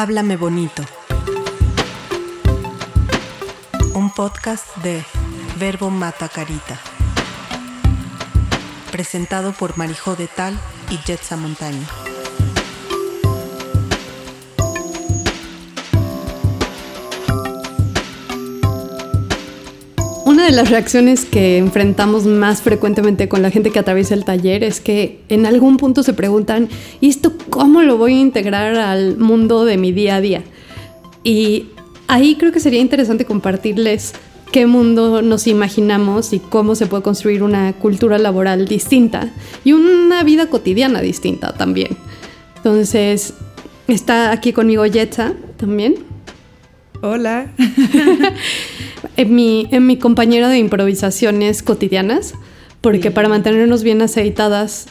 Háblame bonito. Un podcast de Verbo Mata Carita. Presentado por Marijó de Tal y Jetsa Montaño. De las reacciones que enfrentamos más frecuentemente con la gente que atraviesa el taller es que en algún punto se preguntan, ¿y esto cómo lo voy a integrar al mundo de mi día a día? Y ahí creo que sería interesante compartirles qué mundo nos imaginamos y cómo se puede construir una cultura laboral distinta y una vida cotidiana distinta también. Entonces, está aquí conmigo Yetza también. Hola. en, mi, en mi compañera de improvisaciones cotidianas, porque para mantenernos bien aceitadas,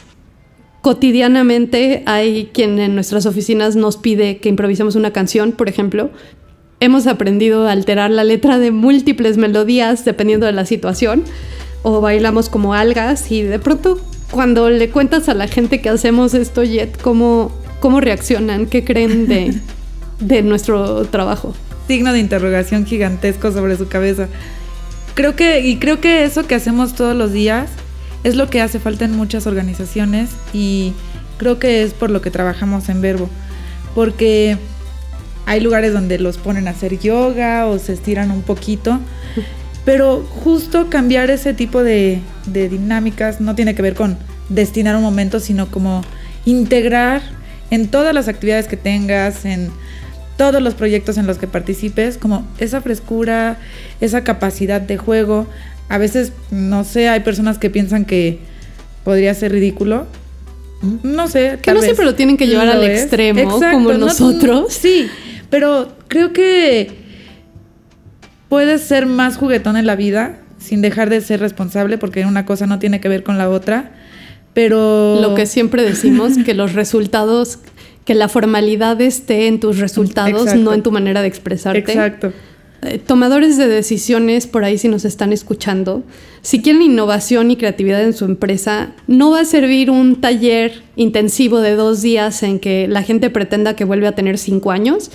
cotidianamente hay quien en nuestras oficinas nos pide que improvisemos una canción, por ejemplo. Hemos aprendido a alterar la letra de múltiples melodías dependiendo de la situación, o bailamos como algas y de pronto cuando le cuentas a la gente que hacemos esto, Jet, ¿cómo, cómo reaccionan? ¿Qué creen de, de nuestro trabajo? Signo de interrogación gigantesco sobre su cabeza. Creo que, y creo que eso que hacemos todos los días es lo que hace falta en muchas organizaciones y creo que es por lo que trabajamos en Verbo. Porque hay lugares donde los ponen a hacer yoga o se estiran un poquito. Pero justo cambiar ese tipo de, de dinámicas no tiene que ver con destinar un momento, sino como integrar en todas las actividades que tengas, en todos los proyectos en los que participes, como esa frescura, esa capacidad de juego. A veces, no sé, hay personas que piensan que podría ser ridículo. No sé. Que no siempre lo tienen que llevar al extremo, como nosotros. sí, pero creo que puedes ser más juguetón en la vida sin dejar de ser responsable, porque una cosa no tiene que ver con la otra. Pero. Lo que siempre decimos, que los resultados que la formalidad esté en tus resultados, no en tu manera de expresarte. Exacto. Eh, tomadores de decisiones, por ahí si nos están escuchando, si quieren innovación y creatividad en su empresa, no va a servir un taller intensivo de dos días en que la gente pretenda que vuelve a tener cinco años.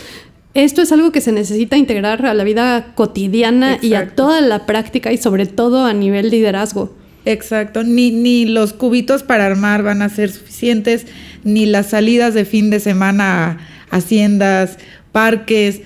Esto es algo que se necesita integrar a la vida cotidiana y a toda la práctica y sobre todo a nivel liderazgo. Exacto, ni, ni los cubitos para armar van a ser suficientes, ni las salidas de fin de semana a haciendas, parques,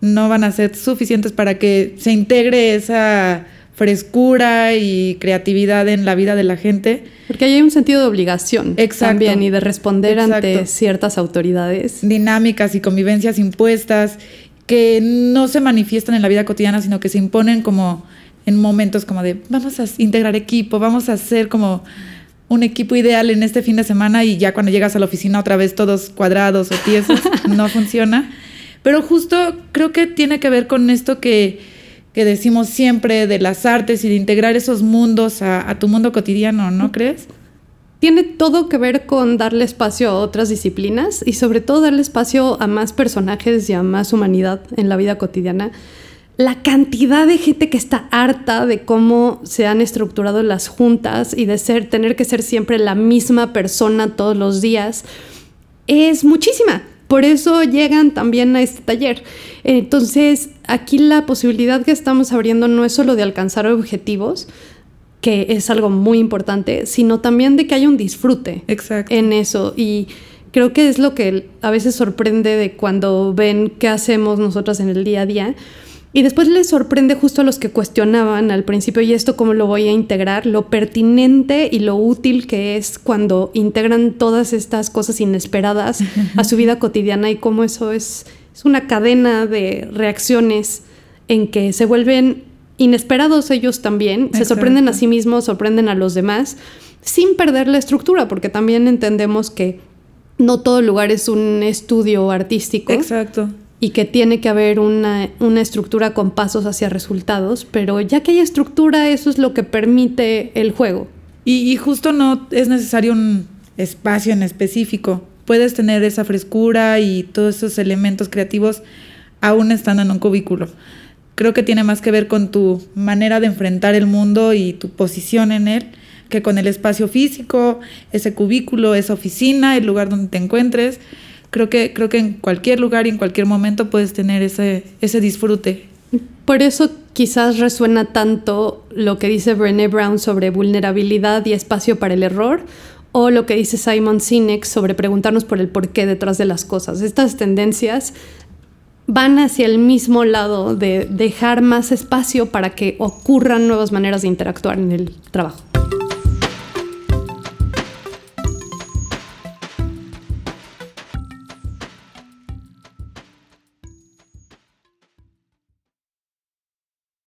no van a ser suficientes para que se integre esa frescura y creatividad en la vida de la gente. Porque ahí hay un sentido de obligación Exacto. también y de responder ante ciertas autoridades. Dinámicas y convivencias impuestas que no se manifiestan en la vida cotidiana, sino que se imponen como en momentos como de vamos a integrar equipo, vamos a hacer como un equipo ideal en este fin de semana y ya cuando llegas a la oficina otra vez todos cuadrados o tiesos, no funciona. Pero justo creo que tiene que ver con esto que, que decimos siempre de las artes y de integrar esos mundos a, a tu mundo cotidiano, ¿no crees? Tiene todo que ver con darle espacio a otras disciplinas y sobre todo darle espacio a más personajes y a más humanidad en la vida cotidiana la cantidad de gente que está harta de cómo se han estructurado las juntas y de ser, tener que ser siempre la misma persona todos los días es muchísima. Por eso llegan también a este taller. Entonces, aquí la posibilidad que estamos abriendo no es solo de alcanzar objetivos, que es algo muy importante, sino también de que haya un disfrute en eso. Y creo que es lo que a veces sorprende de cuando ven qué hacemos nosotras en el día a día y después les sorprende justo a los que cuestionaban al principio, ¿y esto cómo lo voy a integrar? Lo pertinente y lo útil que es cuando integran todas estas cosas inesperadas a su vida cotidiana y cómo eso es, es una cadena de reacciones en que se vuelven inesperados ellos también, se sorprenden a sí mismos, sorprenden a los demás, sin perder la estructura, porque también entendemos que no todo lugar es un estudio artístico. Exacto y que tiene que haber una, estructura con pasos hacia resultados, pero ya que hay estructura, eso es lo que permite el juego. Y, justo no es necesario un espacio en específico. Puedes tener esa frescura y todos esos elementos creativos aún estando en un cubículo. Creo que tiene más que ver con tu manera de enfrentar el mundo y tu posición en él que con el espacio físico, ese cubículo, esa oficina, el lugar donde te encuentres creo que, creo que en cualquier lugar y en cualquier momento puedes tener ese, ese disfrute. Por eso quizás resuena tanto lo que dice Brené Brown sobre vulnerabilidad y espacio para el error, o lo que dice Simon Sinek sobre preguntarnos por el porqué detrás de las cosas. Estas tendencias van hacia el mismo lado de dejar más espacio para que ocurran nuevas maneras de interactuar en el trabajo.